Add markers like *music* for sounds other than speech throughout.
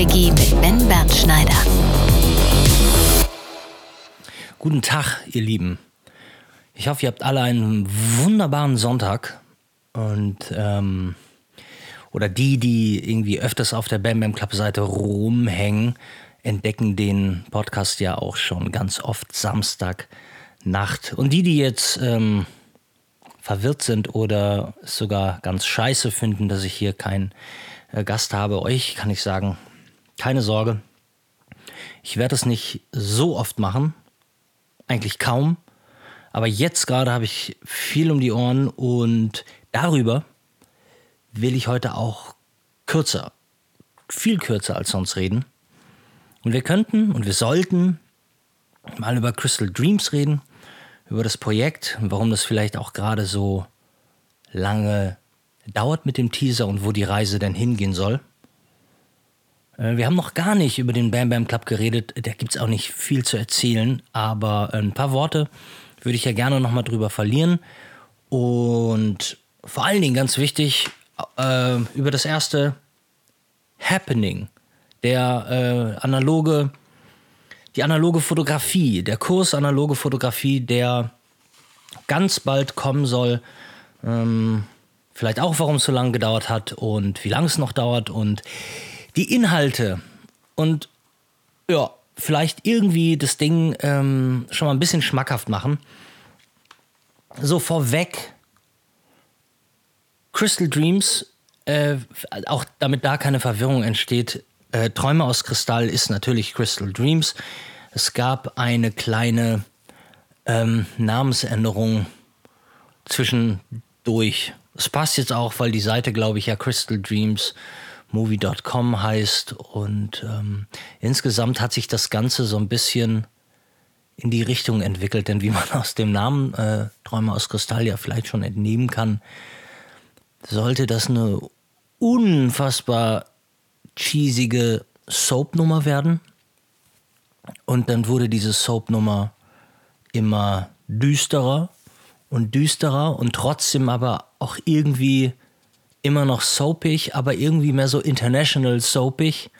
Quickie mit Ben Bernschneider. Guten Tag, ihr Lieben. Ich hoffe, ihr habt alle einen wunderbaren Sonntag. Und, ähm, oder die, die irgendwie öfters auf der Bam Bam Club Seite rumhängen, entdecken den Podcast ja auch schon ganz oft Samstag Nacht. Und die, die jetzt ähm, verwirrt sind oder es sogar ganz scheiße finden, dass ich hier keinen äh, Gast habe, euch kann ich sagen, keine Sorge. Ich werde es nicht so oft machen, eigentlich kaum. Aber jetzt gerade habe ich viel um die Ohren und darüber will ich heute auch kürzer, viel kürzer als sonst reden. Und wir könnten und wir sollten mal über Crystal Dreams reden über das Projekt, warum das vielleicht auch gerade so lange dauert mit dem Teaser und wo die Reise denn hingehen soll. Äh, wir haben noch gar nicht über den Bam Bam Club geredet, da gibt es auch nicht viel zu erzählen, aber ein paar Worte würde ich ja gerne nochmal drüber verlieren. Und vor allen Dingen ganz wichtig, äh, über das erste Happening, der äh, analoge die analoge Fotografie, der Kurs analoge Fotografie, der ganz bald kommen soll. Ähm, vielleicht auch, warum es so lange gedauert hat und wie lange es noch dauert und die Inhalte und ja, vielleicht irgendwie das Ding ähm, schon mal ein bisschen schmackhaft machen. So vorweg, Crystal Dreams, äh, auch damit da keine Verwirrung entsteht, äh, Träume aus Kristall ist natürlich Crystal Dreams. Es gab eine kleine ähm, Namensänderung zwischendurch. Es passt jetzt auch, weil die Seite, glaube ich, ja Crystal Dreams movie.com heißt und ähm, insgesamt hat sich das Ganze so ein bisschen in die Richtung entwickelt, denn wie man *laughs* aus dem Namen äh, Träume aus Kristall ja vielleicht schon entnehmen kann, sollte das eine unfassbar cheesige Soap-Nummer werden. Und dann wurde diese Soap-Nummer immer düsterer und düsterer und trotzdem aber auch irgendwie immer noch soapig, aber irgendwie mehr so international soapig.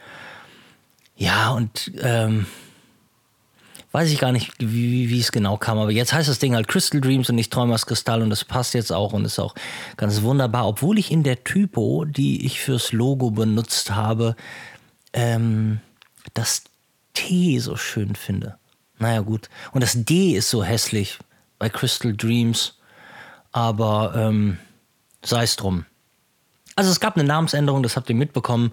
Ja, und ähm, weiß ich gar nicht, wie, wie es genau kam, aber jetzt heißt das Ding halt Crystal Dreams und ich träume aus Kristall und das passt jetzt auch und ist auch ganz wunderbar, obwohl ich in der Typo, die ich fürs Logo benutzt habe, ähm, das T so schön finde. Naja gut, und das D ist so hässlich bei Crystal Dreams, aber ähm, sei es drum. Also es gab eine Namensänderung, das habt ihr mitbekommen.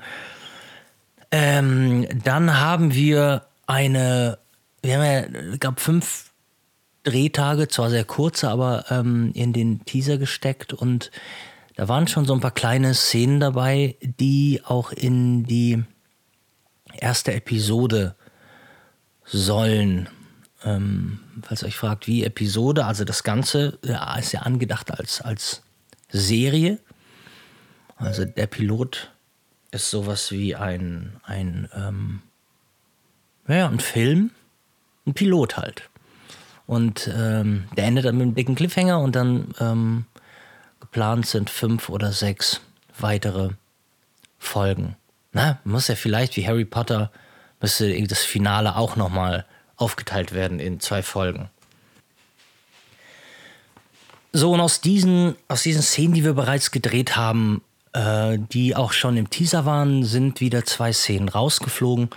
Ähm, dann haben wir eine wir haben ja, ich glaube, fünf Drehtage, zwar sehr kurze, aber ähm, in den Teaser gesteckt und da waren schon so ein paar kleine Szenen dabei, die auch in die erste Episode sollen. Ähm, falls ihr euch fragt, wie Episode, also das Ganze ja, ist ja angedacht als, als Serie. Also der Pilot ist sowas wie ein, ein, ähm, ja, ein Film ein Pilot halt. Und ähm, der endet dann mit einem dicken Cliffhanger und dann ähm, geplant sind fünf oder sechs weitere Folgen. Na, muss ja vielleicht wie Harry Potter, müsste das Finale auch nochmal aufgeteilt werden in zwei Folgen. So, und aus diesen, aus diesen Szenen, die wir bereits gedreht haben, äh, die auch schon im Teaser waren, sind wieder zwei Szenen rausgeflogen,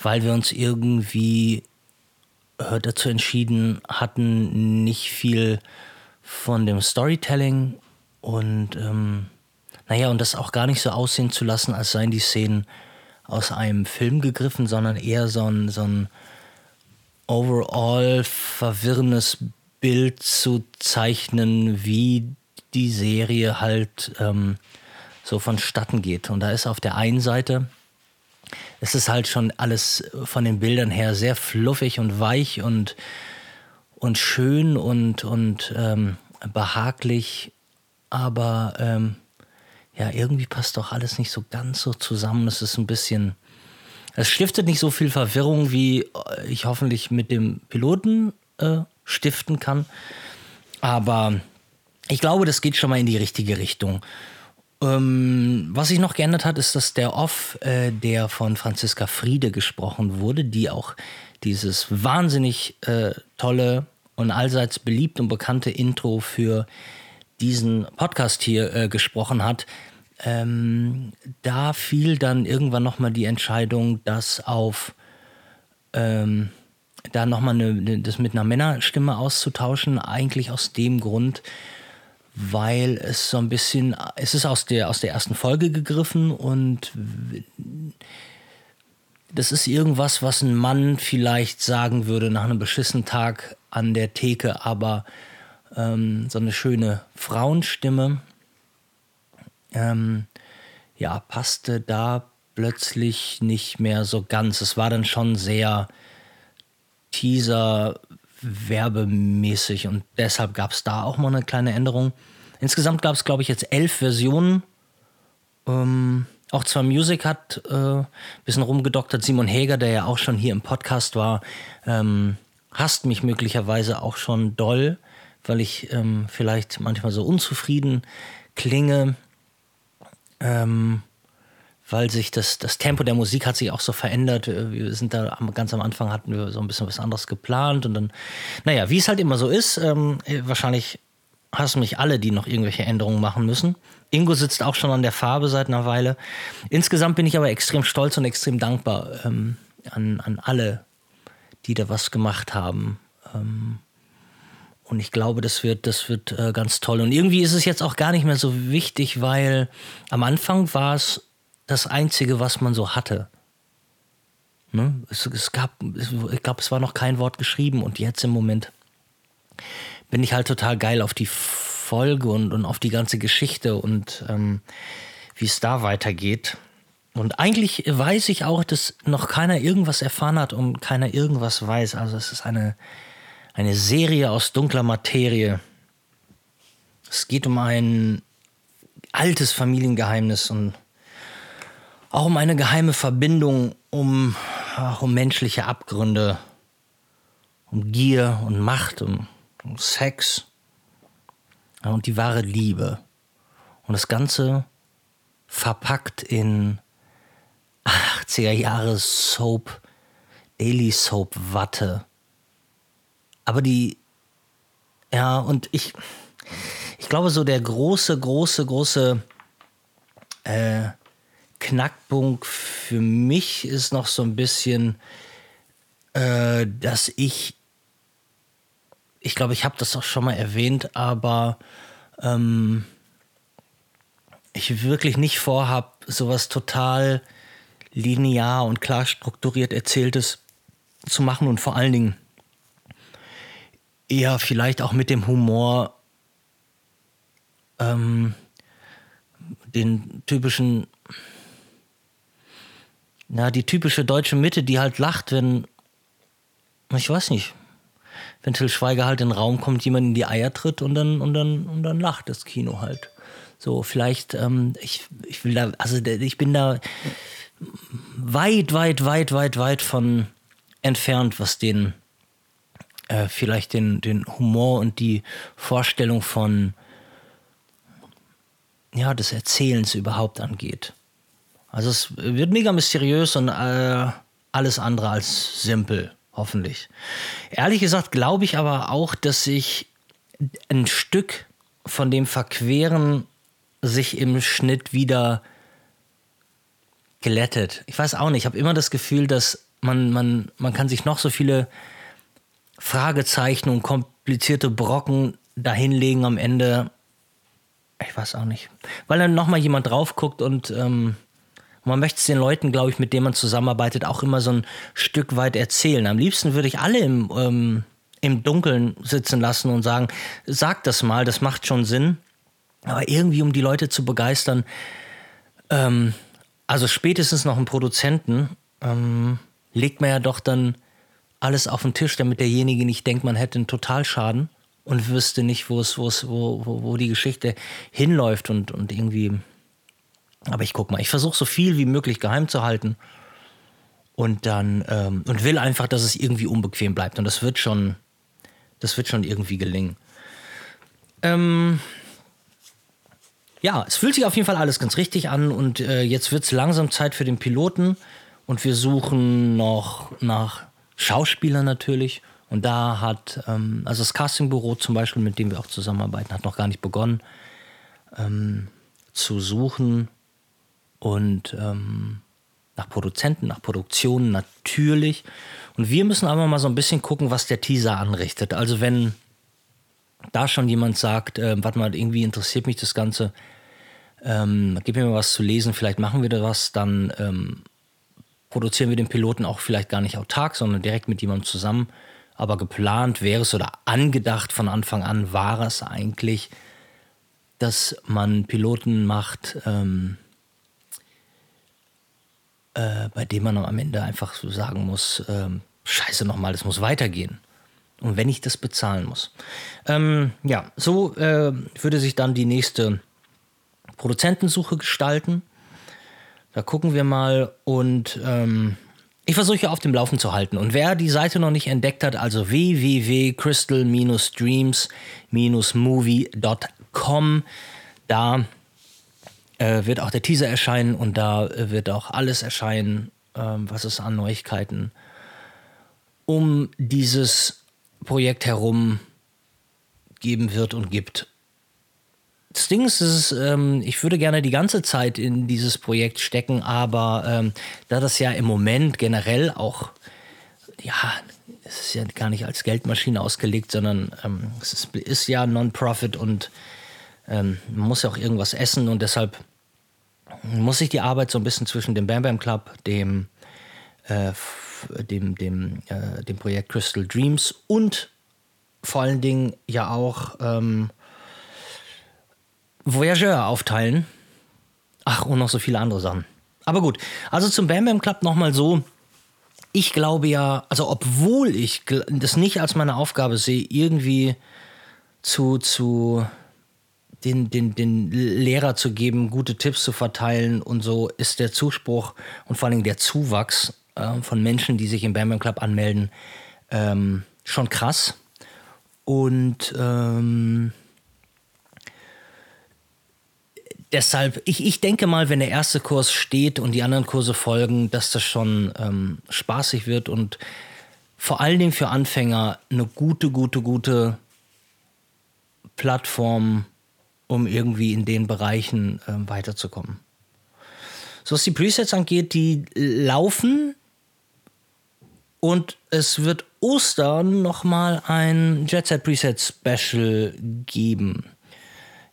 weil wir uns irgendwie dazu entschieden hatten, nicht viel von dem Storytelling und ähm, naja, und das auch gar nicht so aussehen zu lassen, als seien die Szenen aus einem Film gegriffen, sondern eher so ein, so ein overall verwirrendes Bild zu zeichnen, wie die Serie halt ähm, so vonstatten geht. Und da ist auf der einen Seite es ist halt schon alles von den Bildern her sehr fluffig und weich und, und schön und, und ähm, behaglich. Aber ähm, ja, irgendwie passt doch alles nicht so ganz so zusammen. Es ist ein bisschen. Es stiftet nicht so viel Verwirrung, wie ich hoffentlich mit dem Piloten äh, stiften kann. Aber ich glaube, das geht schon mal in die richtige Richtung. Ähm, was sich noch geändert hat, ist, dass der Off, äh, der von Franziska Friede gesprochen wurde, die auch dieses wahnsinnig äh, tolle und allseits beliebt und bekannte Intro für diesen Podcast hier äh, gesprochen hat, ähm, da fiel dann irgendwann nochmal die Entscheidung, das auf ähm, da nochmal eine, das mit einer Männerstimme auszutauschen, eigentlich aus dem Grund, weil es so ein bisschen, es ist aus der, aus der ersten Folge gegriffen und das ist irgendwas, was ein Mann vielleicht sagen würde nach einem beschissenen Tag an der Theke, aber ähm, so eine schöne Frauenstimme, ähm, ja, passte da plötzlich nicht mehr so ganz. Es war dann schon sehr Teaser werbemäßig und deshalb gab es da auch mal eine kleine Änderung. Insgesamt gab es, glaube ich, jetzt elf Versionen. Ähm, auch zwar Music hat ein äh, bisschen rumgedoktert. Simon Häger, der ja auch schon hier im Podcast war, ähm, hasst mich möglicherweise auch schon doll, weil ich ähm, vielleicht manchmal so unzufrieden klinge. Ähm, weil sich das, das Tempo der Musik hat sich auch so verändert. Wir sind da ganz am Anfang hatten wir so ein bisschen was anderes geplant und dann, naja, wie es halt immer so ist, ähm, wahrscheinlich hassen mich alle, die noch irgendwelche Änderungen machen müssen. Ingo sitzt auch schon an der Farbe seit einer Weile. Insgesamt bin ich aber extrem stolz und extrem dankbar ähm, an, an alle, die da was gemacht haben. Ähm, und ich glaube, das wird, das wird äh, ganz toll. Und irgendwie ist es jetzt auch gar nicht mehr so wichtig, weil am Anfang war es das Einzige, was man so hatte. Ne? Es, es, gab, ich glaube, es war noch kein Wort geschrieben und jetzt im Moment bin ich halt total geil auf die Folge und, und auf die ganze Geschichte und ähm, wie es da weitergeht. Und eigentlich weiß ich auch, dass noch keiner irgendwas erfahren hat und keiner irgendwas weiß. Also es ist eine, eine Serie aus dunkler Materie. Es geht um ein altes Familiengeheimnis und auch um eine geheime Verbindung, um, um menschliche Abgründe, um Gier und Macht und um Sex und die wahre Liebe. Und das Ganze verpackt in 80er Jahre Soap, Daily Soap Watte. Aber die, ja, und ich, ich glaube, so der große, große, große äh, Knackpunkt für mich ist noch so ein bisschen, äh, dass ich, ich glaube, ich habe das auch schon mal erwähnt, aber ähm, ich wirklich nicht vorhab, sowas total linear und klar strukturiert erzähltes zu machen und vor allen Dingen eher vielleicht auch mit dem Humor ähm, den typischen na, die typische deutsche Mitte, die halt lacht, wenn, ich weiß nicht, wenn Till Schweiger halt in den Raum kommt, jemand in die Eier tritt und dann, und dann, und dann lacht das Kino halt. So, vielleicht, ähm, ich, ich will da, also ich bin da weit, weit, weit, weit, weit von entfernt, was den, äh, vielleicht den, den Humor und die Vorstellung von, ja, des Erzählens überhaupt angeht. Also es wird mega mysteriös und äh, alles andere als simpel, hoffentlich. Ehrlich gesagt glaube ich aber auch, dass sich ein Stück von dem Verqueren sich im Schnitt wieder glättet. Ich weiß auch nicht, ich habe immer das Gefühl, dass man, man, man kann sich noch so viele Fragezeichen und komplizierte Brocken dahinlegen am Ende. Ich weiß auch nicht. Weil dann nochmal jemand drauf guckt und ähm, und man möchte es den Leuten, glaube ich, mit denen man zusammenarbeitet, auch immer so ein Stück weit erzählen. Am liebsten würde ich alle im, ähm, im Dunkeln sitzen lassen und sagen, sag das mal, das macht schon Sinn. Aber irgendwie, um die Leute zu begeistern, ähm, also spätestens noch einen Produzenten, ähm, legt man ja doch dann alles auf den Tisch, damit derjenige nicht denkt, man hätte einen Totalschaden und wüsste nicht, wo es, wo es, wo, wo, wo die Geschichte hinläuft und, und irgendwie aber ich guck mal, ich versuche so viel wie möglich geheim zu halten und dann ähm, und will einfach, dass es irgendwie unbequem bleibt. Und das wird schon, das wird schon irgendwie gelingen. Ähm, ja, es fühlt sich auf jeden Fall alles ganz richtig an und äh, jetzt wird es langsam Zeit für den Piloten und wir suchen noch nach Schauspielern natürlich. Und da hat, ähm, also das Castingbüro zum Beispiel, mit dem wir auch zusammenarbeiten, hat noch gar nicht begonnen ähm, zu suchen und ähm, nach Produzenten, nach Produktionen natürlich. Und wir müssen aber mal so ein bisschen gucken, was der Teaser anrichtet. Also wenn da schon jemand sagt, äh, warte mal, irgendwie interessiert mich das Ganze, ähm, gib mir mal was zu lesen, vielleicht machen wir da was, dann ähm, produzieren wir den Piloten auch vielleicht gar nicht autark, sondern direkt mit jemandem zusammen. Aber geplant wäre es oder angedacht von Anfang an war es eigentlich, dass man Piloten macht, ähm, äh, bei dem man am Ende einfach so sagen muss, ähm, scheiße nochmal, es muss weitergehen. Und wenn ich das bezahlen muss. Ähm, ja, so äh, würde sich dann die nächste Produzentensuche gestalten. Da gucken wir mal und ähm, ich versuche auf dem Laufen zu halten. Und wer die Seite noch nicht entdeckt hat, also www.crystal-dreams-movie.com, da äh, wird auch der Teaser erscheinen und da äh, wird auch alles erscheinen, äh, was es an Neuigkeiten um dieses Projekt herum geben wird und gibt. Das Ding ist, ist ähm, ich würde gerne die ganze Zeit in dieses Projekt stecken, aber ähm, da das ja im Moment generell auch, ja, es ist ja gar nicht als Geldmaschine ausgelegt, sondern ähm, es ist, ist ja Non-Profit und ähm, man muss ja auch irgendwas essen und deshalb muss sich die Arbeit so ein bisschen zwischen dem Bam Bam Club, dem, äh, dem, dem, äh, dem Projekt Crystal Dreams und vor allen Dingen ja auch ähm, Voyageur aufteilen. Ach, und noch so viele andere Sachen. Aber gut, also zum Bam Bam Club nochmal so. Ich glaube ja, also obwohl ich das nicht als meine Aufgabe sehe, irgendwie zu, zu den, den, den Lehrer zu geben, gute Tipps zu verteilen und so, ist der Zuspruch und vor allem der Zuwachs äh, von Menschen, die sich im Bam Bam Club anmelden, ähm, schon krass. Und ähm, deshalb, ich, ich denke mal, wenn der erste Kurs steht und die anderen Kurse folgen, dass das schon ähm, spaßig wird und vor allen Dingen für Anfänger eine gute, gute, gute Plattform, um irgendwie in den Bereichen äh, weiterzukommen. So was die Presets angeht, die laufen und es wird Ostern nochmal ein Jet Set Preset Special geben.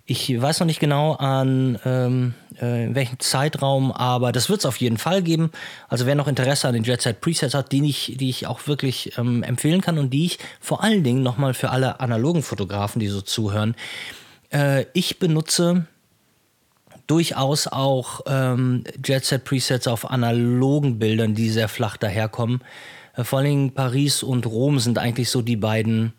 Ich weiß noch nicht genau an ähm, äh, welchem Zeitraum, aber das wird es auf jeden Fall geben. Also wer noch Interesse an den Jet Set Presets hat, die ich, die ich auch wirklich ähm, empfehlen kann und die ich vor allen Dingen nochmal für alle analogen Fotografen, die so zuhören, äh, ich benutze durchaus auch ähm, Jet Set Presets auf analogen Bildern, die sehr flach daherkommen. Äh, vor Dingen Paris und Rom sind eigentlich so die beiden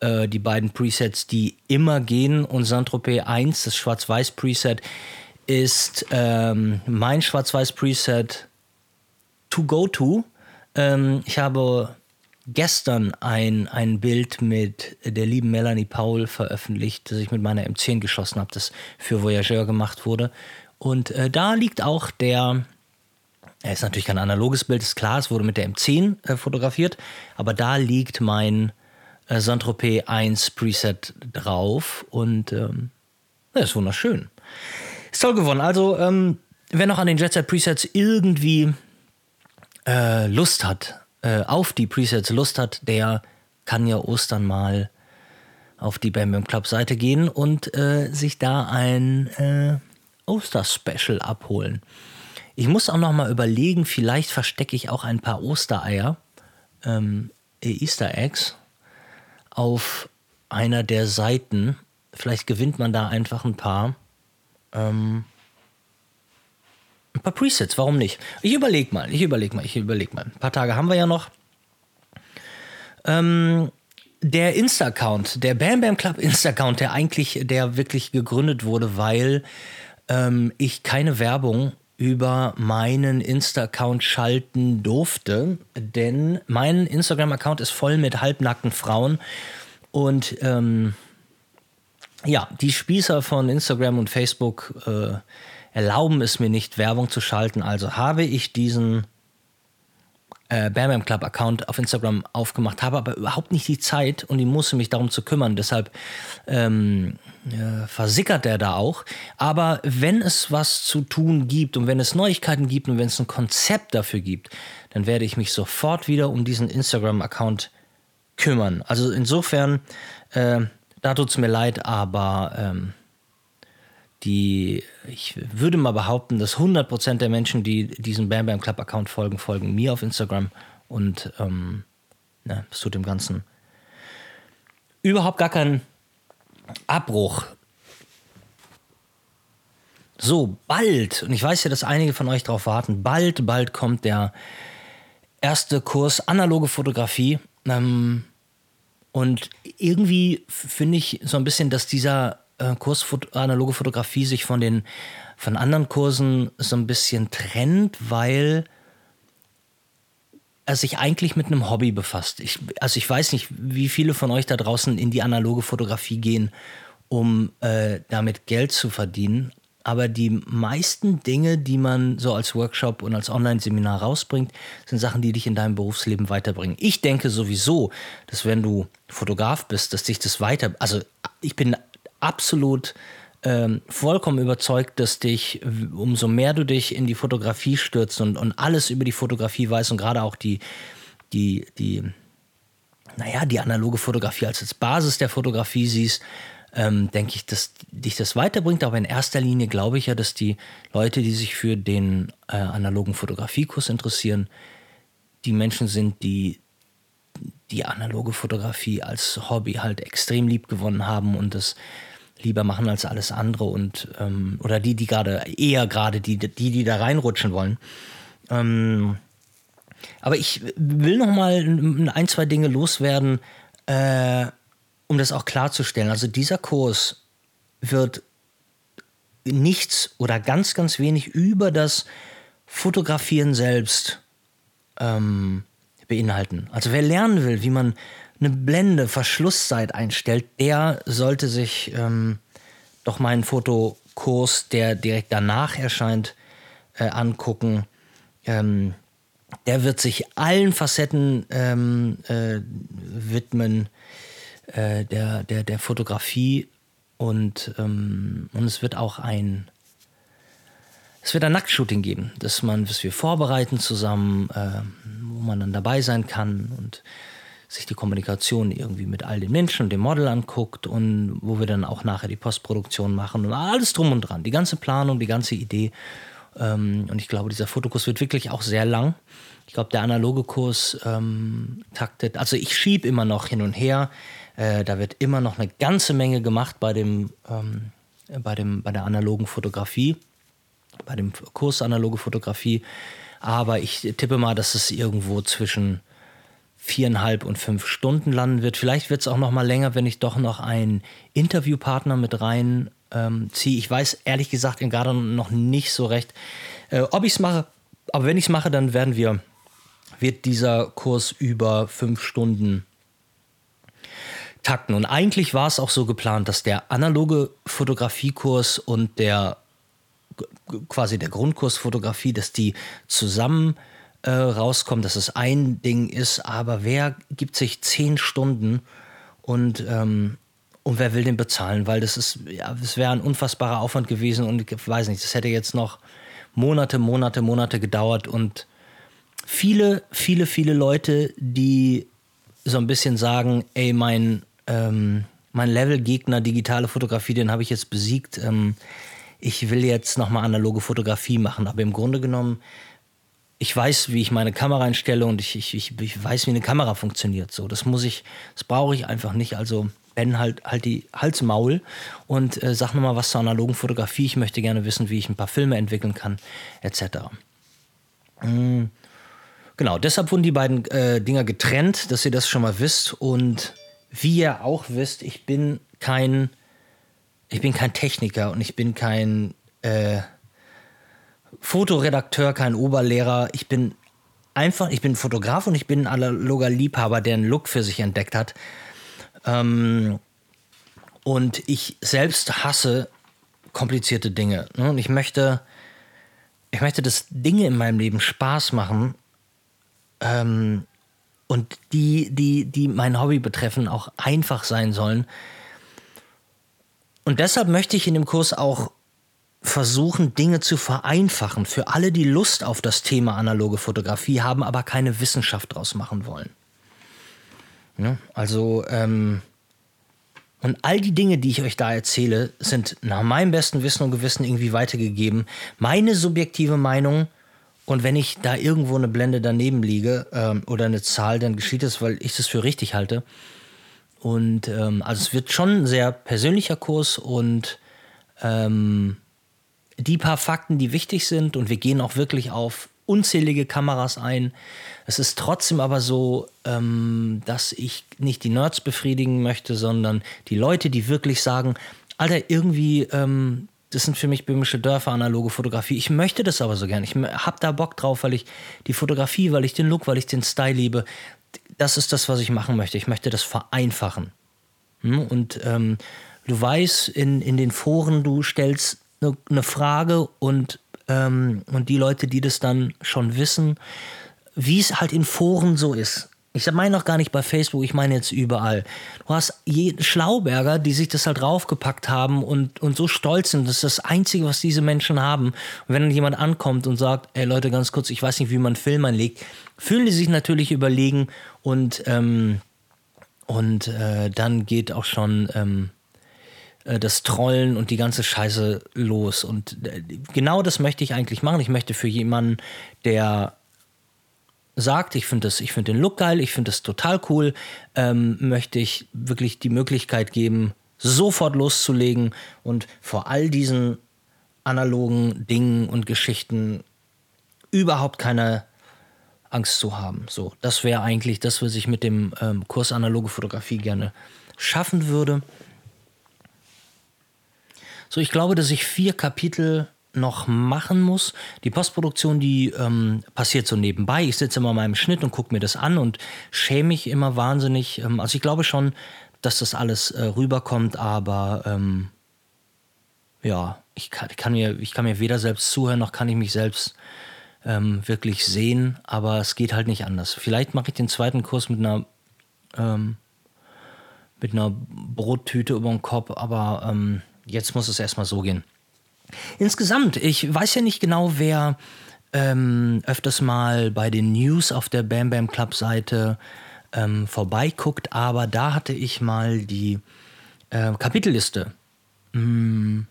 äh, die beiden Presets, die immer gehen. Und Saint-Tropez 1, das Schwarz-Weiß-Preset, ist ähm, mein Schwarz-Weiß-Preset to go to. Ähm, ich habe gestern ein, ein Bild mit der lieben Melanie Paul veröffentlicht, das ich mit meiner M10 geschossen habe, das für Voyageur gemacht wurde. Und äh, da liegt auch der, er ist natürlich kein analoges Bild, ist klar, es wurde mit der M10 äh, fotografiert, aber da liegt mein äh, Saint-Tropez 1 Preset drauf und ähm, das ist wunderschön. Ist toll gewonnen. Also, ähm, wer noch an den Jet Set Presets irgendwie äh, Lust hat, äh, auf die Presets Lust hat, der kann ja Ostern mal auf die Bam Bam Club Seite gehen und äh, sich da ein äh, Oster-Special abholen. Ich muss auch noch mal überlegen, vielleicht verstecke ich auch ein paar Ostereier, ähm, Easter Eggs, auf einer der Seiten. Vielleicht gewinnt man da einfach ein paar. Ähm, ein paar Presets, warum nicht? Ich überlege mal, ich überlege mal, ich überlege mal. Ein paar Tage haben wir ja noch. Ähm, der Insta-Account, der Bam Bam Club Insta-Account, der eigentlich, der wirklich gegründet wurde, weil ähm, ich keine Werbung über meinen Insta-Account schalten durfte, denn mein Instagram-Account ist voll mit halbnackten Frauen und ähm, ja, die Spießer von Instagram und Facebook äh, erlauben es mir nicht, Werbung zu schalten. Also habe ich diesen äh, Bam Bam Club Account auf Instagram aufgemacht, habe aber überhaupt nicht die Zeit und die musste mich darum zu kümmern. Deshalb ähm, äh, versickert er da auch. Aber wenn es was zu tun gibt und wenn es Neuigkeiten gibt und wenn es ein Konzept dafür gibt, dann werde ich mich sofort wieder um diesen Instagram-Account kümmern. Also insofern, äh, da tut es mir leid, aber ähm, die, ich würde mal behaupten, dass 100% der Menschen, die diesem Bam Bam Club Account folgen, folgen mir auf Instagram und ähm, ne, es tut dem Ganzen überhaupt gar keinen Abbruch. So, bald, und ich weiß ja, dass einige von euch darauf warten, bald, bald kommt der erste Kurs analoge Fotografie. Ähm, und irgendwie finde ich so ein bisschen, dass dieser Kurs analoge Fotografie sich von den von anderen Kursen so ein bisschen trennt, weil er sich eigentlich mit einem Hobby befasst. Ich, also ich weiß nicht, wie viele von euch da draußen in die analoge Fotografie gehen, um äh, damit Geld zu verdienen. Aber die meisten Dinge, die man so als Workshop und als Online-Seminar rausbringt, sind Sachen, die dich in deinem Berufsleben weiterbringen. Ich denke sowieso, dass wenn du Fotograf bist, dass dich das weiter, also ich bin absolut ähm, vollkommen überzeugt, dass dich, umso mehr du dich in die Fotografie stürzt und, und alles über die Fotografie weißt und gerade auch die, die, die, naja, die analoge Fotografie als, als Basis der Fotografie siehst, ähm, denke ich, dass dich das weiterbringt. Aber in erster Linie glaube ich ja, dass die Leute, die sich für den äh, analogen Fotografiekurs interessieren, die Menschen sind, die die analoge Fotografie als Hobby halt extrem lieb gewonnen haben und das lieber machen als alles andere und ähm, oder die, die gerade eher gerade die, die, die da reinrutschen wollen. Ähm, aber ich will noch mal ein, zwei Dinge loswerden, äh, um das auch klarzustellen. Also dieser Kurs wird nichts oder ganz, ganz wenig über das Fotografieren selbst ähm, beinhalten. Also wer lernen will, wie man eine Blende, Verschlusszeit einstellt, der sollte sich ähm, doch meinen Fotokurs, der direkt danach erscheint, äh, angucken. Ähm, der wird sich allen Facetten ähm, äh, widmen äh, der, der, der Fotografie und, ähm, und es wird auch ein es wird ein Nacktshooting geben, das man, was wir vorbereiten zusammen, äh, wo man dann dabei sein kann und sich die Kommunikation irgendwie mit all den Menschen und dem Model anguckt und wo wir dann auch nachher die Postproduktion machen und alles drum und dran, die ganze Planung, die ganze Idee. Ähm, und ich glaube, dieser Fotokurs wird wirklich auch sehr lang. Ich glaube, der analoge Kurs ähm, taktet, also ich schiebe immer noch hin und her. Äh, da wird immer noch eine ganze Menge gemacht bei dem, ähm, bei dem, bei der analogen Fotografie, bei dem Kurs analoge Fotografie. Aber ich tippe mal, dass es irgendwo zwischen viereinhalb und fünf Stunden landen wird. Vielleicht wird es auch noch mal länger, wenn ich doch noch einen Interviewpartner mit rein ähm, ziehe. Ich weiß ehrlich gesagt gerade noch nicht so recht, äh, ob ich es mache. Aber wenn ich es mache, dann werden wir, wird dieser Kurs über fünf Stunden takten. Und eigentlich war es auch so geplant, dass der analoge Fotografiekurs und der quasi der Grundkurs Fotografie, dass die zusammen äh, rauskommt, dass es ein Ding ist, aber wer gibt sich zehn Stunden und, ähm, und wer will den bezahlen? Weil das ist, ja, das wäre ein unfassbarer Aufwand gewesen und ich weiß nicht, das hätte jetzt noch Monate, Monate, Monate gedauert und viele, viele, viele Leute, die so ein bisschen sagen, ey, mein, ähm, mein Level-Gegner digitale Fotografie, den habe ich jetzt besiegt. Ähm, ich will jetzt nochmal analoge Fotografie machen. Aber im Grunde genommen ich weiß, wie ich meine Kamera einstelle und ich, ich, ich, ich weiß, wie eine Kamera funktioniert. So, das muss ich, das brauche ich einfach nicht. Also Ben halt, halt die Halsmaul und äh, sag nochmal was zur analogen Fotografie. Ich möchte gerne wissen, wie ich ein paar Filme entwickeln kann, etc. Mhm. Genau, deshalb wurden die beiden äh, Dinger getrennt, dass ihr das schon mal wisst. Und wie ihr auch wisst, ich bin kein, ich bin kein Techniker und ich bin kein äh, Fotoredakteur, kein Oberlehrer. Ich bin einfach, ich bin Fotograf und ich bin ein analoger Liebhaber, der einen Look für sich entdeckt hat. Ähm, Und ich selbst hasse komplizierte Dinge. Ne? Und ich möchte, ich möchte, dass Dinge in meinem Leben Spaß machen ähm, und die, die, die mein Hobby betreffen, auch einfach sein sollen. Und deshalb möchte ich in dem Kurs auch versuchen, Dinge zu vereinfachen für alle, die Lust auf das Thema analoge Fotografie haben, aber keine Wissenschaft draus machen wollen. Ja, also, ähm, und all die Dinge, die ich euch da erzähle, sind nach meinem besten Wissen und Gewissen irgendwie weitergegeben. Meine subjektive Meinung. Und wenn ich da irgendwo eine Blende daneben liege ähm, oder eine Zahl, dann geschieht es, weil ich das für richtig halte. Und ähm, also es wird schon ein sehr persönlicher Kurs und ähm, die paar Fakten, die wichtig sind, und wir gehen auch wirklich auf unzählige Kameras ein. Es ist trotzdem aber so, ähm, dass ich nicht die Nerds befriedigen möchte, sondern die Leute, die wirklich sagen, Alter, irgendwie, ähm, das sind für mich böhmische Dörfer, analoge Fotografie. Ich möchte das aber so gern. Ich habe da Bock drauf, weil ich die Fotografie, weil ich den Look, weil ich den Style liebe. Das ist das, was ich machen möchte. Ich möchte das vereinfachen. Hm? Und ähm, du weißt, in, in den Foren, du stellst eine, eine Frage und, ähm, und die Leute, die das dann schon wissen, wie es halt in Foren so ist. Ich meine noch gar nicht bei Facebook, ich meine jetzt überall. Du hast Schlauberger, die sich das halt draufgepackt haben und, und so stolz sind. Das ist das Einzige, was diese Menschen haben. Und wenn dann jemand ankommt und sagt, ey Leute, ganz kurz, ich weiß nicht, wie man Film anlegt, fühlen die sich natürlich überlegen und, ähm, und äh, dann geht auch schon ähm, äh, das Trollen und die ganze Scheiße los. Und äh, genau das möchte ich eigentlich machen. Ich möchte für jemanden, der sagt, ich finde find den Look geil, ich finde das total cool, ähm, möchte ich wirklich die Möglichkeit geben, sofort loszulegen und vor all diesen analogen Dingen und Geschichten überhaupt keine Angst zu haben. So, das wäre eigentlich das, was ich mit dem ähm, Kurs analoge Fotografie gerne schaffen würde. So, ich glaube, dass ich vier Kapitel noch machen muss. Die Postproduktion, die ähm, passiert so nebenbei. Ich sitze immer in meinem Schnitt und gucke mir das an und schäme mich immer wahnsinnig. Ähm, also ich glaube schon, dass das alles äh, rüberkommt, aber ähm, ja, ich kann, ich kann, mir, ich kann mir weder selbst zuhören, noch kann ich mich selbst ähm, wirklich sehen, aber es geht halt nicht anders. Vielleicht mache ich den zweiten Kurs mit einer ähm, mit einer Brottüte über den Kopf, aber ähm, jetzt muss es erstmal so gehen. Insgesamt, ich weiß ja nicht genau, wer ähm, öfters mal bei den News auf der Bam Bam Club Seite ähm, vorbeiguckt, aber da hatte ich mal die äh, Kapitelliste mh, hm,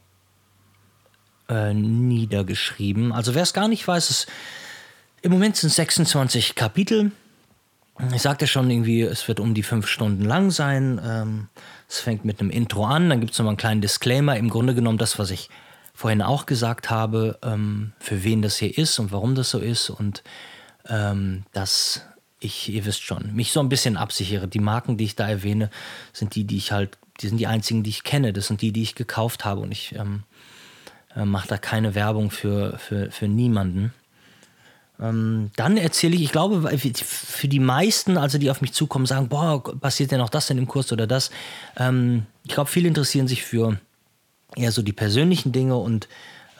äh, niedergeschrieben. Also wer es gar nicht weiß, ist, im Moment sind 26 Kapitel. Ich sagte schon irgendwie, es wird um die fünf Stunden lang sein. Ähm, es fängt mit einem Intro an, dann gibt es nochmal einen kleinen Disclaimer. Im Grunde genommen das, was ich vorhin auch gesagt habe, ähm, für wen das hier ist und warum das so ist und ähm, dass ich, ihr wisst schon, mich so ein bisschen absichere. Die Marken, die ich da erwähne, sind die, die ich halt, die sind die einzigen, die ich kenne. Das sind die, die ich gekauft habe und ich äh, mache da keine Werbung für, für, für niemanden. Ähm, dann erzähle ich, ich glaube, für die meisten, also die auf mich zukommen, sagen, boah, passiert denn auch das denn im Kurs oder das? Ähm, ich glaube, viele interessieren sich für eher so die persönlichen Dinge und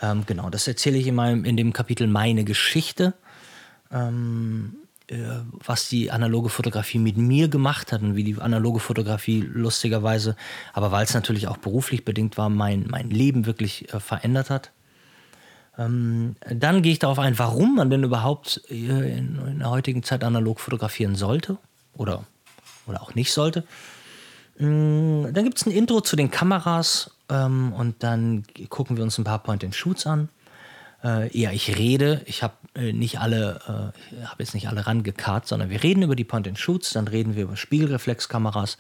ähm, genau, das erzähle ich in, meinem, in dem Kapitel meine Geschichte, äh, was die analoge Fotografie mit mir gemacht hat und wie die analoge Fotografie lustigerweise, aber weil es natürlich auch beruflich bedingt war, mein, mein Leben wirklich äh, verändert hat. Ähm, dann gehe ich darauf ein, warum man denn überhaupt äh, in, in, der heutigen Zeit analog fotografieren sollte oder, oder auch nicht sollte. Ähm, dann gibt es ein Intro zu den Kameras ähm, und dann gucken wir uns ein paar Point-and-Shoots an. Äh, ja, ich rede, ich habe äh, nicht alle, äh, habe jetzt nicht alle rangekarrt, sondern wir reden über die Point-and-Shoots, dann reden wir über Spiegelreflexkameras,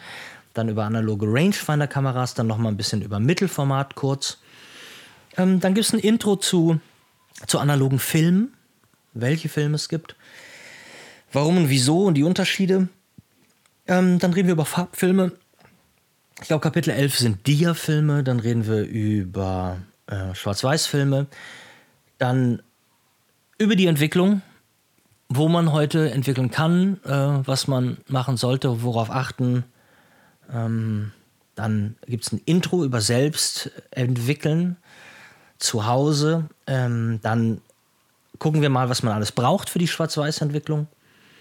dann über analoge Rangefinder-Kameras, dann nochmal ein bisschen über Mittelformat kurz ähm, dann gibt es ein Intro zu, zu analogen Filmen, welche Filme es gibt, warum und wieso und die Unterschiede. Ähm, dann reden wir über Farbfilme. Ich glaube, Kapitel 11 sind Dia-Filme. Dann reden wir über äh, Schwarz-Weiß-Filme. Dann über die Entwicklung, wo man heute entwickeln kann, äh, was man machen sollte, worauf achten. Ähm, dann gibt es ein Intro über Selbstentwickeln zu Hause. Ähm, dann gucken wir mal, was man alles braucht für die Schwarz-Weiß-Entwicklung.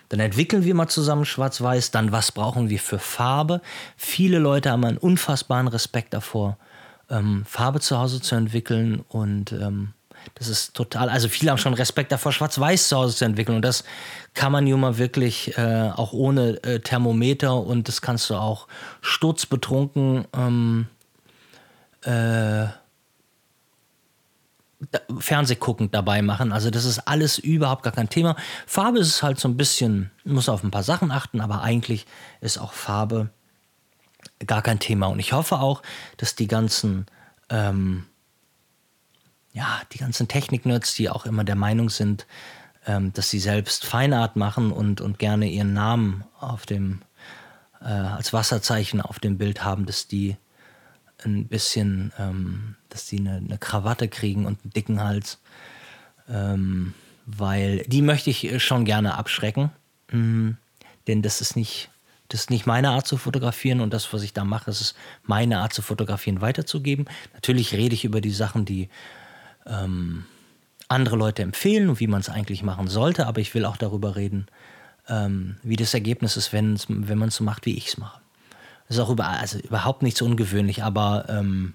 Dann entwickeln wir mal zusammen Schwarz-Weiß. Dann, was brauchen wir für Farbe? Viele Leute haben einen unfassbaren Respekt davor, ähm, Farbe zu Hause zu entwickeln. Und ähm, das ist total, also viele haben schon Respekt davor, Schwarz-Weiß zu Hause zu entwickeln. Und das kann man nun mal wirklich äh, auch ohne äh, Thermometer und das kannst du auch sturzbetrunken ähm, äh, Fernsehguckend dabei machen. Also das ist alles überhaupt gar kein Thema. Farbe ist halt so ein bisschen, muss auf ein paar Sachen achten, aber eigentlich ist auch Farbe gar kein Thema. Und ich hoffe auch, dass die ganzen, ähm, ja, die ganzen Technik-Nerds, die auch immer der Meinung sind, ähm, dass sie selbst Feinart machen und, und gerne ihren Namen auf dem, äh, als Wasserzeichen auf dem Bild haben, dass die ein bisschen, ähm, dass die eine, eine, Krawatte kriegen und einen dicken Hals. Ähm, weil die möchte ich schon gerne abschrecken. Mhm. Denn das ist nicht, das ist nicht meine Art zu fotografieren und das, was ich da mache, ist meine Art zu fotografieren weiterzugeben. Natürlich rede ich über die Sachen, die ähm, andere Leute empfehlen und wie man es eigentlich machen sollte, aber ich will auch darüber reden, ähm, wie das Ergebnis ist, wenn, wenn man es so macht, wie ich es mache. Das ist auch über, also überhaupt nichts ungewöhnlich, aber ähm,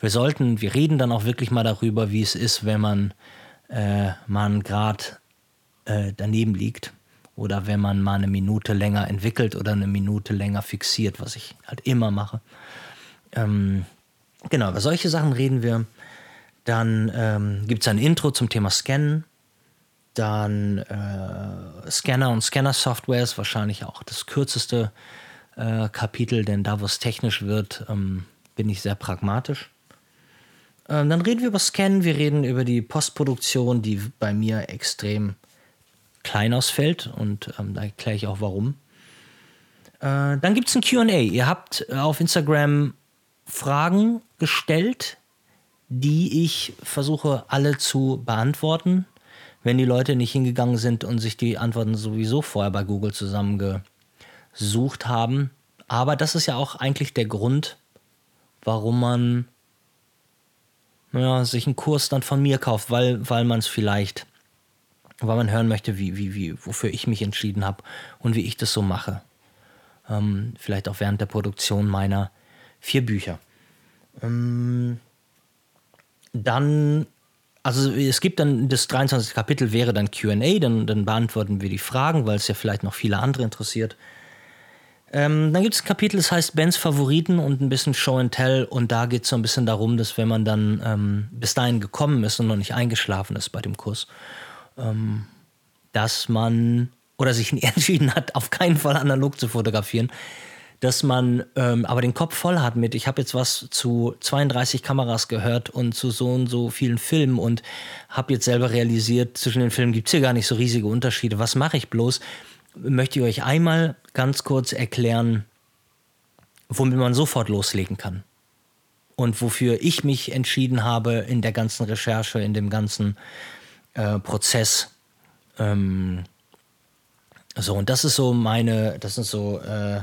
wir sollten, wir reden dann auch wirklich mal darüber, wie es ist, wenn man äh, mal Grad äh, daneben liegt oder wenn man mal eine Minute länger entwickelt oder eine Minute länger fixiert, was ich halt immer mache. Ähm, genau, über solche Sachen reden wir. Dann ähm, gibt es ein Intro zum Thema Scannen. Dann äh, Scanner und Scanner-Software ist wahrscheinlich auch das kürzeste äh, Kapitel, denn da, wo es technisch wird, ähm, bin ich sehr pragmatisch. Ähm, dann reden wir über Scannen, wir reden über die Postproduktion, die bei mir extrem klein ausfällt und ähm, da erkläre ich auch warum. Äh, dann gibt es ein QA. Ihr habt auf Instagram Fragen gestellt, die ich versuche alle zu beantworten. Wenn die Leute nicht hingegangen sind und sich die Antworten sowieso vorher bei Google zusammenge gesucht haben. Aber das ist ja auch eigentlich der Grund, warum man naja, sich einen Kurs dann von mir kauft, weil, weil man es vielleicht, weil man hören möchte, wie, wie, wie, wofür ich mich entschieden habe und wie ich das so mache. Ähm, vielleicht auch während der Produktion meiner vier Bücher. Ähm, dann, also es gibt dann, das 23. Kapitel wäre dann QA, dann, dann beantworten wir die Fragen, weil es ja vielleicht noch viele andere interessiert. Ähm, dann gibt es ein Kapitel, das heißt Bens Favoriten und ein bisschen Show and Tell. Und da geht es so ein bisschen darum, dass wenn man dann ähm, bis dahin gekommen ist und noch nicht eingeschlafen ist bei dem Kurs, ähm, dass man oder sich *laughs* entschieden hat, auf keinen Fall analog zu fotografieren, dass man ähm, aber den Kopf voll hat mit, ich habe jetzt was zu 32 Kameras gehört und zu so und so vielen Filmen und habe jetzt selber realisiert, zwischen den Filmen gibt es hier gar nicht so riesige Unterschiede. Was mache ich bloß? Möchte ich euch einmal ganz kurz erklären, womit man sofort loslegen kann. Und wofür ich mich entschieden habe in der ganzen Recherche, in dem ganzen äh, Prozess. Ähm, so, und das ist so meine, das sind so äh,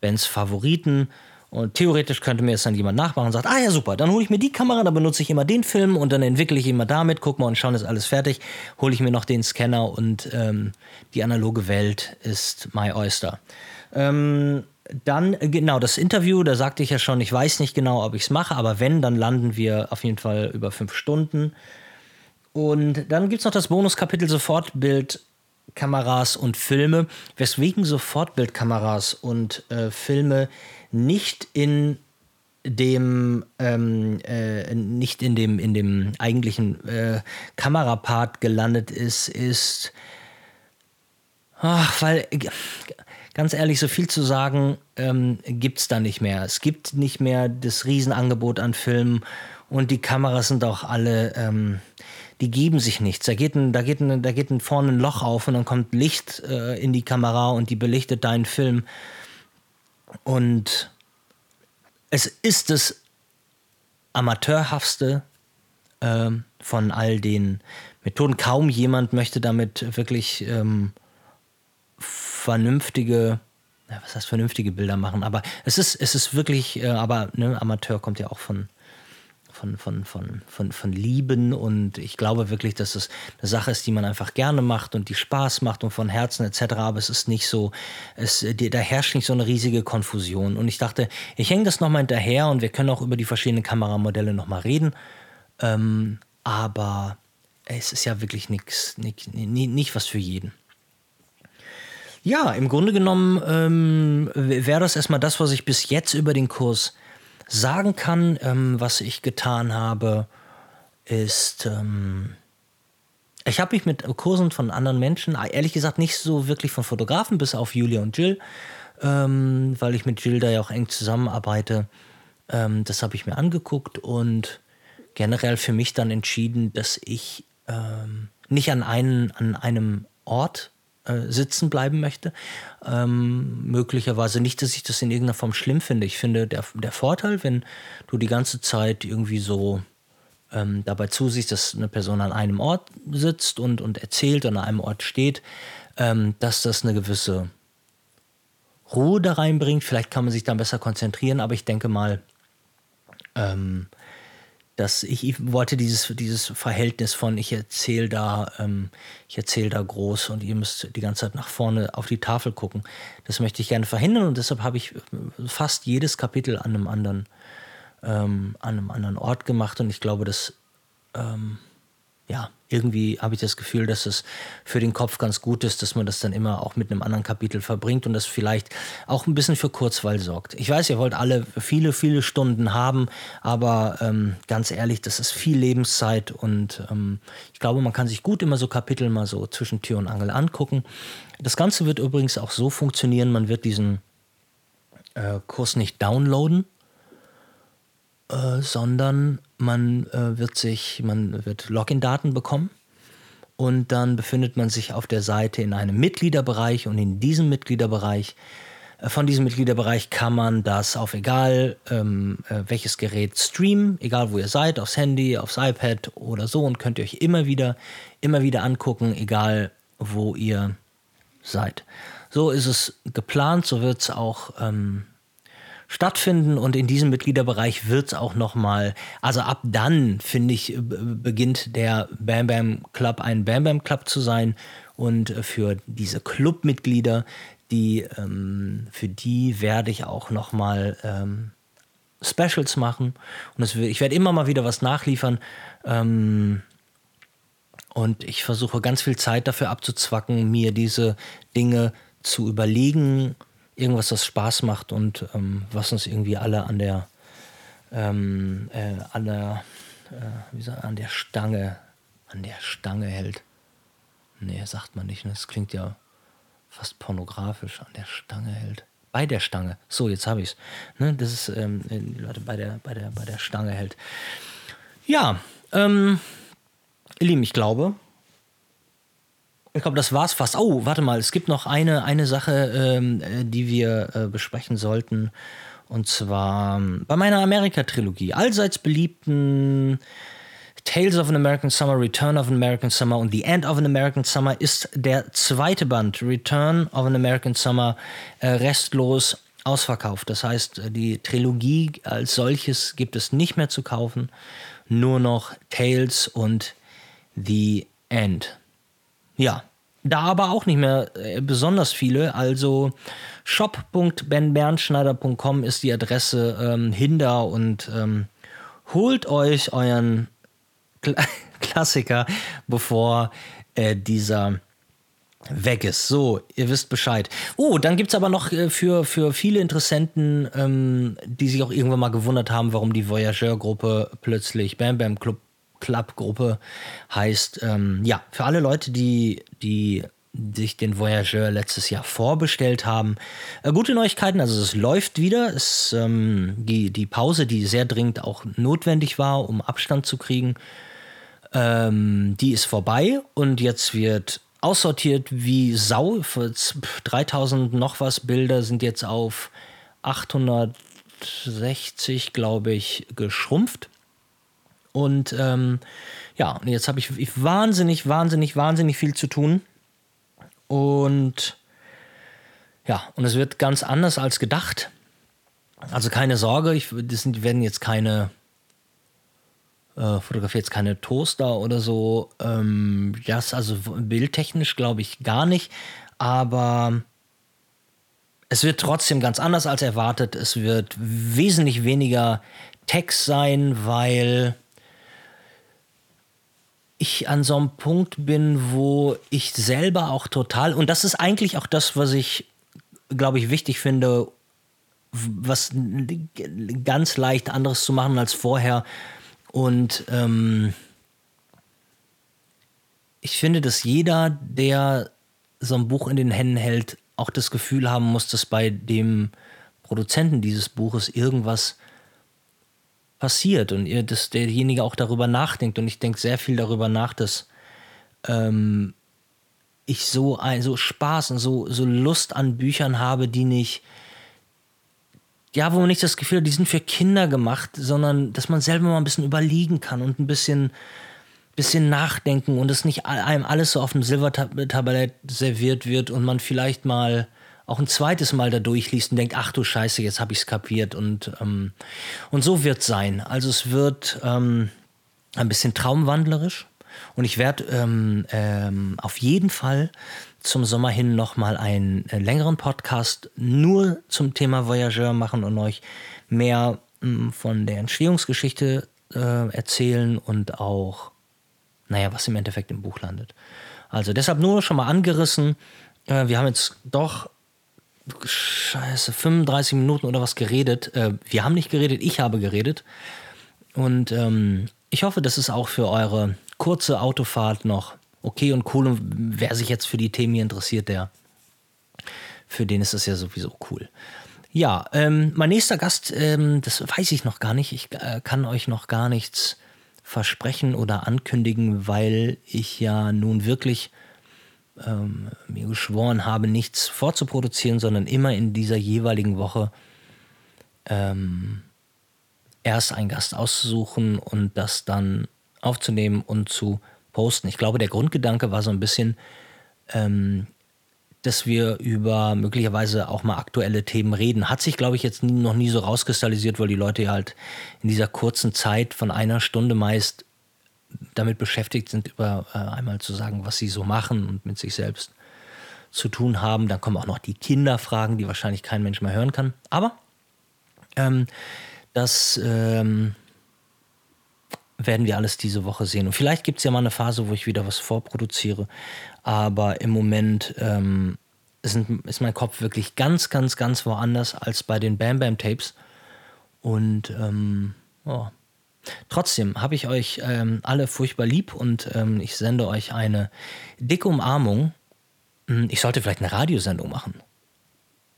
Bens Favoriten. Und theoretisch könnte mir es dann jemand nachmachen und sagt, ah ja, super, dann hole ich mir die Kamera, dann benutze ich immer den Film und dann entwickle ich immer damit, guck mal und schauen, ist alles fertig. Hole ich mir noch den Scanner und ähm, die analoge Welt ist My Oyster. Ähm, dann, genau, das Interview, da sagte ich ja schon, ich weiß nicht genau, ob ich es mache, aber wenn, dann landen wir auf jeden Fall über fünf Stunden. Und dann gibt es noch das Bonuskapitel Sofortbild Kameras und Filme, weswegen Sofortbildkameras und äh, Filme nicht in dem ähm, äh, nicht in dem in dem eigentlichen äh, Kamerapart gelandet ist, ist ach, weil ganz ehrlich, so viel zu sagen ähm, gibt es da nicht mehr. Es gibt nicht mehr das Riesenangebot an Filmen und die Kameras sind auch alle ähm, die geben sich nichts. Da geht, ein, da, geht ein, da geht ein vorne ein Loch auf und dann kommt Licht äh, in die Kamera und die belichtet deinen Film. Und es ist das amateurhaftste äh, von all den Methoden. Kaum jemand möchte damit wirklich ähm, vernünftige ja, was heißt vernünftige Bilder machen, aber es ist, es ist wirklich, äh, aber ne, Amateur kommt ja auch von, von, von, von, von, von Lieben und ich glaube wirklich, dass es eine Sache ist, die man einfach gerne macht und die Spaß macht und von Herzen etc. Aber es ist nicht so, es, da herrscht nicht so eine riesige Konfusion. Und ich dachte, ich hänge das nochmal hinterher und wir können auch über die verschiedenen Kameramodelle nochmal reden. Ähm, aber es ist ja wirklich nichts, nicht, nicht was für jeden. Ja, im Grunde genommen ähm, wäre das erstmal das, was ich bis jetzt über den Kurs sagen kann, ähm, was ich getan habe, ist, ähm, ich habe mich mit Kursen von anderen Menschen, ehrlich gesagt nicht so wirklich von Fotografen, bis auf Julia und Jill, ähm, weil ich mit Jill da ja auch eng zusammenarbeite. Ähm, das habe ich mir angeguckt und generell für mich dann entschieden, dass ich ähm, nicht an, einen, an einem Ort äh, sitzen bleiben möchte. Ähm, möglicherweise nicht, dass ich das in irgendeiner Form schlimm finde. Ich finde, der, der Vorteil, wenn du die ganze Zeit irgendwie so ähm, dabei zusiehst, dass eine Person an einem Ort sitzt und, und erzählt und an einem Ort steht, ähm, dass das eine gewisse Ruhe da reinbringt. Vielleicht kann man sich dann besser konzentrieren, aber ich denke mal, ähm, dass ich, ich, wollte dieses, dieses Verhältnis von ich erzähle da, ähm, ich erzähle da groß und ihr müsst die ganze Zeit nach vorne auf die Tafel gucken. Das möchte ich gerne verhindern und deshalb habe ich fast jedes Kapitel an einem anderen, ähm, an einem anderen Ort gemacht und ich glaube, dass ähm, ja, irgendwie habe ich das Gefühl, dass es für den Kopf ganz gut ist, dass man das dann immer auch mit einem anderen Kapitel verbringt und das vielleicht auch ein bisschen für Kurzweil sorgt. Ich weiß, ihr wollt alle viele, viele Stunden haben, aber ähm, ganz ehrlich, das ist viel Lebenszeit und ähm, ich glaube, man kann sich gut immer so Kapitel mal so zwischen Tür und Angel angucken. Das Ganze wird übrigens auch so funktionieren, man wird diesen äh, Kurs nicht downloaden, äh, sondern man äh, wird sich, man wird Login-Daten bekommen und dann befindet man sich auf der Seite in einem Mitgliederbereich und in diesem Mitgliederbereich, äh, von diesem Mitgliederbereich kann man das auf egal ähm, äh, welches Gerät streamen, egal wo ihr seid, aufs Handy, aufs iPad oder so und könnt ihr euch immer wieder, immer wieder angucken, egal wo ihr seid. So ist es geplant, so wird es auch ähm, stattfinden und in diesem Mitgliederbereich wird es auch nochmal, also ab dann, finde ich, beginnt der Bam Bam Club ein Bam Bam Club zu sein und für diese Clubmitglieder, die, ähm, für die werde ich auch nochmal ähm, Specials machen und es, ich werde immer mal wieder was nachliefern. Ähm, und ich versuche ganz viel Zeit dafür abzuzwacken, mir diese Dinge zu überlegen, irgendwas, das Spaß macht und ähm, was uns irgendwie alle an der, ähm, äh, an der, äh, wie sagt, an der Stange, an der Stange hält. Nee, sagt man nicht. Ne? Das klingt ja fast pornografisch, an der Stange hält. Bei der Stange. So, jetzt habe ich es. Ne? Das ist, ähm, die Leute bei der, bei, der, bei der Stange hält. Ja, ähm, ihr Lieben, ich glaube, ich glaube, das war's fast. Oh, warte mal, es gibt noch eine, eine Sache, ähm, äh, die wir äh, besprechen sollten. Und zwar ähm, bei meiner Amerika-Trilogie. Allseits beliebten Tales of an American Summer, Return of an American Summer und The End of an American Summer ist der zweite Band, Return of an American Summer, äh, restlos ausverkauft. Das heißt, die Trilogie als solches gibt es nicht mehr zu kaufen. Nur noch Tales und The End. Ja, da aber auch nicht mehr äh, besonders viele. Also shop.benbernschneider.com ist die Adresse ähm, hinder und ähm, holt euch euren Kla *laughs* Klassiker, bevor äh, dieser weg ist. So, ihr wisst Bescheid. Oh, dann gibt es aber noch äh, für, für viele Interessenten, ähm, die sich auch irgendwann mal gewundert haben, warum die Voyageur-Gruppe plötzlich Bam Bam Club Club-Gruppe heißt, ähm, ja, für alle Leute, die, die sich den Voyageur letztes Jahr vorbestellt haben. Äh, gute Neuigkeiten, also es läuft wieder. Es, ähm, die, die Pause, die sehr dringend auch notwendig war, um Abstand zu kriegen, ähm, die ist vorbei und jetzt wird aussortiert wie Sau. 3000 noch was Bilder sind jetzt auf 860, glaube ich, geschrumpft. Und ähm, ja, jetzt habe ich, ich wahnsinnig, wahnsinnig, wahnsinnig viel zu tun. Und Ja, und es wird ganz anders als gedacht. Also keine Sorge, ich, das sind, werden jetzt keine äh, fotografiere jetzt keine Toaster oder so. Ähm, das also bildtechnisch glaube ich gar nicht, aber es wird trotzdem ganz anders als erwartet. Es wird wesentlich weniger Text sein, weil ich an so einem Punkt bin, wo ich selber auch total, und das ist eigentlich auch das, was ich, glaube ich, wichtig finde, was ganz leicht anderes zu machen als vorher. Und ähm, ich finde, dass jeder, der so ein Buch in den Händen hält, auch das Gefühl haben muss, dass bei dem Produzenten dieses Buches irgendwas passiert und dass derjenige auch darüber nachdenkt. Und ich denke sehr viel darüber nach, dass ähm, ich so, ein, so Spaß und so, so Lust an Büchern habe, die nicht, ja, wo man nicht das Gefühl hat, die sind für Kinder gemacht, sondern dass man selber mal ein bisschen überliegen kann und ein bisschen, bisschen nachdenken und es nicht einem alles so auf dem Silbertablett serviert wird und man vielleicht mal auch ein zweites Mal da durchliest und denkt, ach du Scheiße, jetzt habe ich es kapiert und, ähm, und so wird es sein. Also es wird ähm, ein bisschen traumwandlerisch und ich werde ähm, ähm, auf jeden Fall zum Sommer hin nochmal einen äh, längeren Podcast nur zum Thema Voyageur machen und euch mehr mh, von der Entstehungsgeschichte äh, erzählen und auch, naja, was im Endeffekt im Buch landet. Also deshalb nur schon mal angerissen. Äh, wir haben jetzt doch scheiße, 35 Minuten oder was geredet. Äh, wir haben nicht geredet, ich habe geredet. Und ähm, ich hoffe, das ist auch für eure kurze Autofahrt noch okay und cool. Und wer sich jetzt für die Themen hier interessiert, der, für den ist das ja sowieso cool. Ja, ähm, mein nächster Gast, ähm, das weiß ich noch gar nicht. Ich äh, kann euch noch gar nichts versprechen oder ankündigen, weil ich ja nun wirklich ähm, mir geschworen habe, nichts vorzuproduzieren, sondern immer in dieser jeweiligen Woche ähm, erst einen Gast auszusuchen und das dann aufzunehmen und zu posten. Ich glaube, der Grundgedanke war so ein bisschen, ähm, dass wir über möglicherweise auch mal aktuelle Themen reden. Hat sich, glaube ich, jetzt noch nie so rauskristallisiert, weil die Leute ja halt in dieser kurzen Zeit von einer Stunde meist damit beschäftigt sind, über äh, einmal zu sagen, was sie so machen und mit sich selbst zu tun haben. Dann kommen auch noch die Kinderfragen, die wahrscheinlich kein Mensch mehr hören kann. Aber ähm, das ähm, werden wir alles diese Woche sehen. Und vielleicht gibt es ja mal eine Phase, wo ich wieder was vorproduziere. Aber im Moment ähm, sind, ist mein Kopf wirklich ganz, ganz, ganz woanders als bei den Bam Bam Tapes. Und ähm, oh, Trotzdem habe ich euch ähm, alle furchtbar lieb und ähm, ich sende euch eine dicke Umarmung. Hm, ich sollte vielleicht eine Radiosendung machen.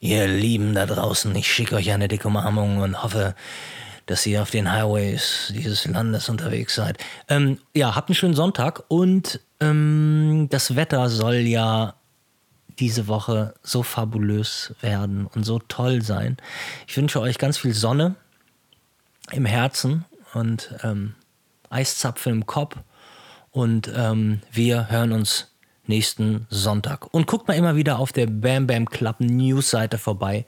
Ihr Lieben da draußen, ich schicke euch eine dicke Umarmung und hoffe, dass ihr auf den Highways dieses Landes unterwegs seid. Ähm, ja, habt einen schönen Sonntag und ähm, das Wetter soll ja diese Woche so fabulös werden und so toll sein. Ich wünsche euch ganz viel Sonne im Herzen und ähm, Eiszapfen im Kopf. Und ähm, wir hören uns nächsten Sonntag. Und guckt mal immer wieder auf der Bam Bam Club News-Seite vorbei.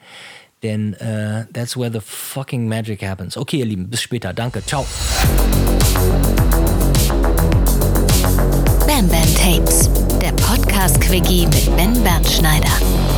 Denn äh, that's where the fucking magic happens. Okay, ihr Lieben, bis später. Danke. Ciao. Bam Bam Tapes, der Podcast-Quickie mit Ben Bernschneider.